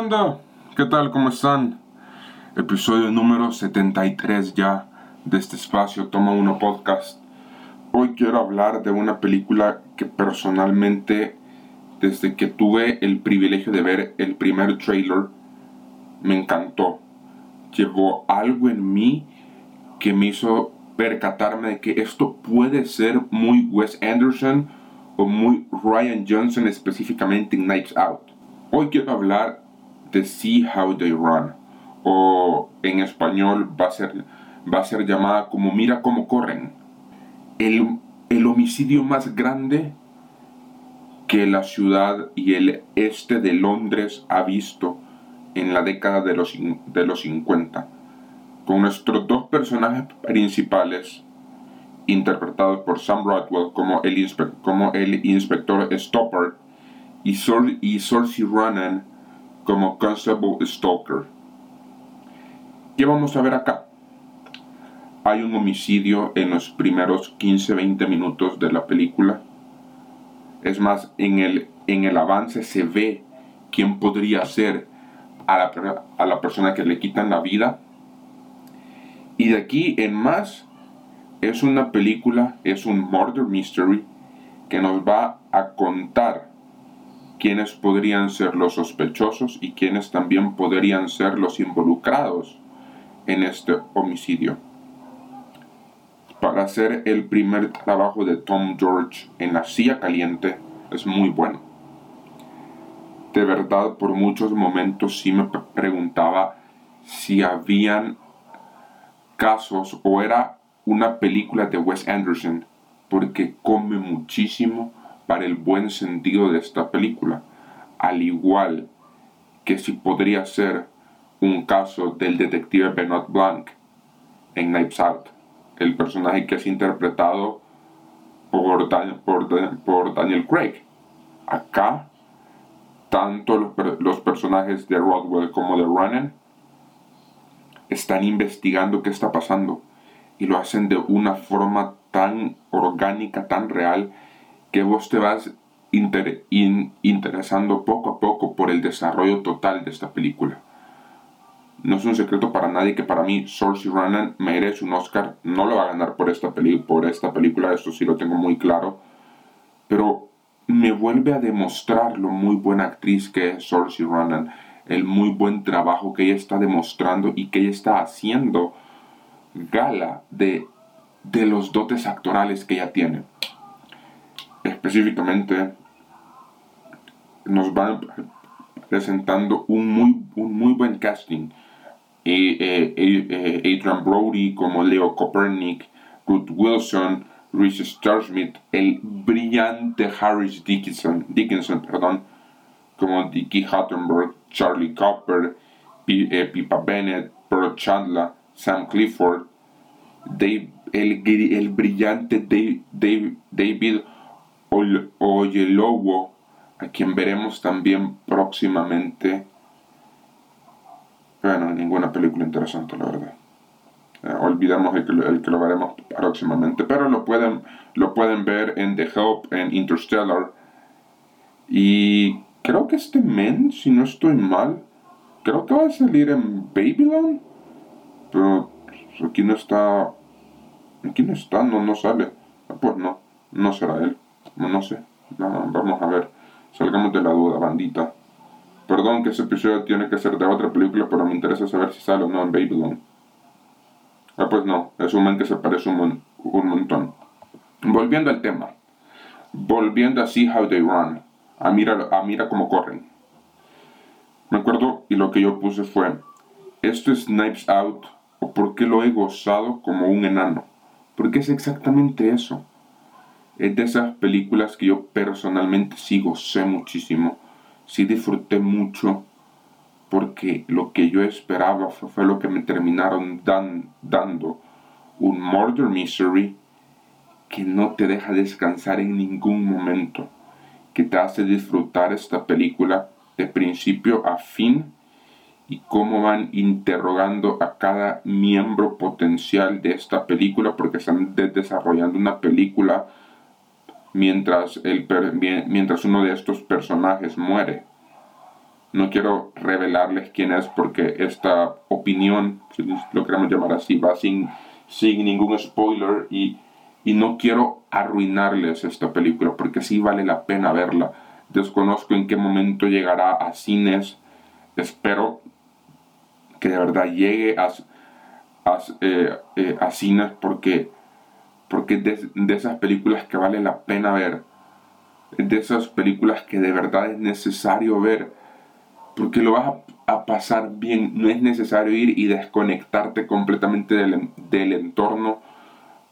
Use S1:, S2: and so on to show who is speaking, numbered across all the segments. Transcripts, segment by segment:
S1: banda? ¿Qué tal? ¿Cómo están? Episodio número 73 ya de este espacio Toma Uno Podcast. Hoy quiero hablar de una película que personalmente, desde que tuve el privilegio de ver el primer trailer, me encantó. Llevó algo en mí que me hizo percatarme de que esto puede ser muy Wes Anderson o muy Ryan Johnson específicamente en Knives Out. Hoy quiero hablar de See How They Run, o en español va a ser, va a ser llamada como Mira cómo corren. El, el homicidio más grande que la ciudad y el este de Londres ha visto en la década de los, de los 50, con nuestros dos personajes principales interpretados por Sam Rockwell como el, como el inspector Stopper y, Sor y Saoirse Ronan como Constable Stalker. ¿Qué vamos a ver acá? Hay un homicidio en los primeros 15-20 minutos de la película. Es más, en el, en el avance se ve quién podría ser a la, a la persona que le quitan la vida. Y de aquí en más, es una película, es un murder mystery que nos va a contar quiénes podrían ser los sospechosos y quiénes también podrían ser los involucrados en este homicidio. Para hacer el primer trabajo de Tom George en la silla caliente es muy bueno. De verdad, por muchos momentos sí me preguntaba si habían casos o era una película de Wes Anderson, porque come muchísimo para el buen sentido de esta película, al igual que si podría ser un caso del detective Benoit Blanc en Knives Out, el personaje que es interpretado por, por, Daniel Craig. Acá, tanto los, los personajes de Rodwell como de Ronan están investigando qué está pasando y lo hacen de una forma tan orgánica, tan real, que vos te vas interesando poco a poco por el desarrollo total de esta película. No es un secreto para nadie que para mí Saoirse Ronan merece un Oscar. No lo va a ganar por esta, por esta película, esto sí lo tengo muy claro. Pero me vuelve a demostrar lo muy buena actriz que es Saoirse Ronan. El muy buen trabajo que ella está demostrando y que ella está haciendo gala de, de los dotes actorales que ella tiene específicamente nos van presentando un muy, un muy buen casting. Eh, eh, Adrian Brody como Leo Copernic, Ruth Wilson, Reese Starsmith, el brillante Harris Dickinson, Dickinson perdón, como Dickie Hattenberg, Charlie Copper, P, eh, Bennett, Pearl Chandler, Sam Clifford, el, brillante Dave, David Oyelowo, a quien veremos también próximamente. Bueno, ninguna película interesante, la verdad. Eh, olvidamos el que, el que, lo veremos próximamente, pero lo pueden, lo pueden ver en The Help, en Interstellar. Y creo que este men, si no estoy mal, creo que va a salir en Babylon, pero aquí no está, aquí no está, no, no sale. Pues no, no será él. No, sé. vamos a ver. Salgamos de la duda, bandita. Perdón que ese episodio tiene que ser de otra película, pero me interesa saber si sale o no en Babylon. Ah, pues no, es un man que se parece un, un montón. Volviendo al tema. Volviendo a See How They Run. A mira, a mira cómo corren. Me acuerdo y lo que yo puse fue, esto es Knives Out o por qué lo he gozado como un enano. Porque es exactamente eso es de esas películas que yo personalmente sigo, sé muchísimo, sí disfruté mucho porque lo que yo esperaba fue, lo que me terminaron dando, un murder mystery que no te deja descansar en ningún momento, que te hace disfrutar esta película de principio a fin y cómo van interrogando a cada miembro potencial de esta película porque están desarrollando una película mientras, el, mientras uno de estos personajes muere. No quiero revelarles quién es porque esta opinión, si lo queremos llamar así, va sin, sin ningún spoiler y, y no quiero arruinarles esta película porque sí vale la pena verla. Desconozco en qué momento llegará a cines. Espero que de verdad llegue a, eh, eh, a cines porque, porque de, de esas películas que vale la pena ver. De esas películas que de verdad es necesario ver porque lo vas a, pasar bien. No es necesario ir y desconectarte completamente del, del, entorno,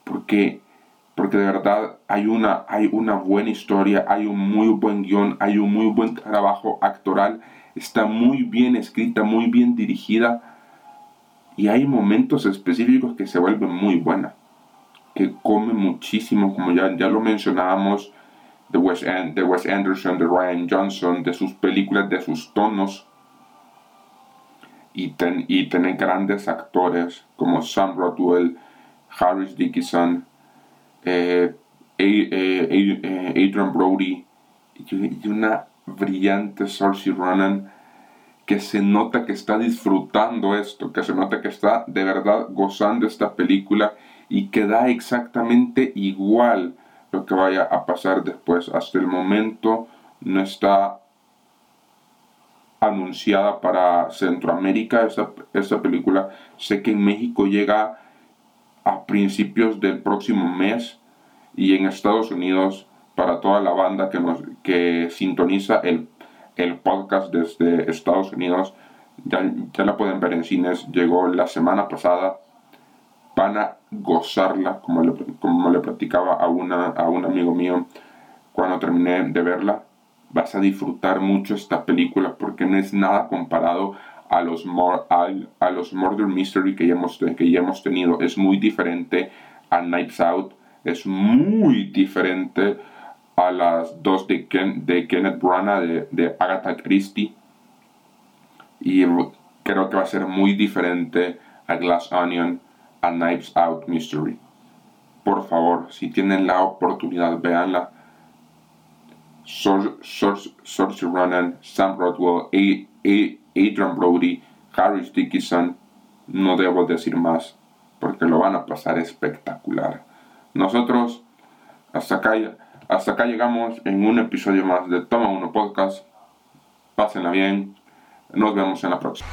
S1: porque, porque de verdad hay una, hay una buena historia, hay un muy buen guion, hay un muy buen trabajo actoral, está muy bien escrita, muy bien dirigida, y hay momentos específicos que se vuelven muy buena, que come muchísimo, como ya, ya lo mencionábamos de Wes, de Wes Anderson, de Ryan Johnson, de sus películas, de sus tonos. Y, ten, y grandes actores como Sam Rockwell, Harris Dickinson, eh, eh, eh, Adrian Brody y una brillante Saoirse Ronan que se nota que está disfrutando esto, que se nota que está de verdad gozando esta película y que da exactamente igual lo que vaya a pasar después. Hasta el momento no está anunciada para Centroamérica esta, película. Sé que en México llega a principios del próximo mes y en Estados Unidos para toda la banda que, nos, que sintoniza el, el podcast desde Estados Unidos. Ya, ya la pueden ver en cines. Llegó la semana pasada van a gozarla, como le, como le platicaba a, una, a un amigo mío cuando terminé de verla. Vas a disfrutar mucho esta película porque no es nada comparado a los, a, los Murder Mystery que ya, hemos, que ya hemos tenido. Es muy diferente a Nights Out, es muy diferente a las dos de, de Kenneth Branagh, de, de Agatha Christie. Y creo que va a ser muy diferente a Glass Onion a Knives Out Mystery. Por favor, si tienen la oportunidad, véanla. Saoirse Ronan, Sam Rodwell, Adrian Brody, Harris Dickinson. No debo decir más porque lo van a pasar espectacular. Nosotros hasta acá, hasta acá llegamos en un episodio más de Toma Uno Podcast. Pásenla bien. Nos vemos en la próxima.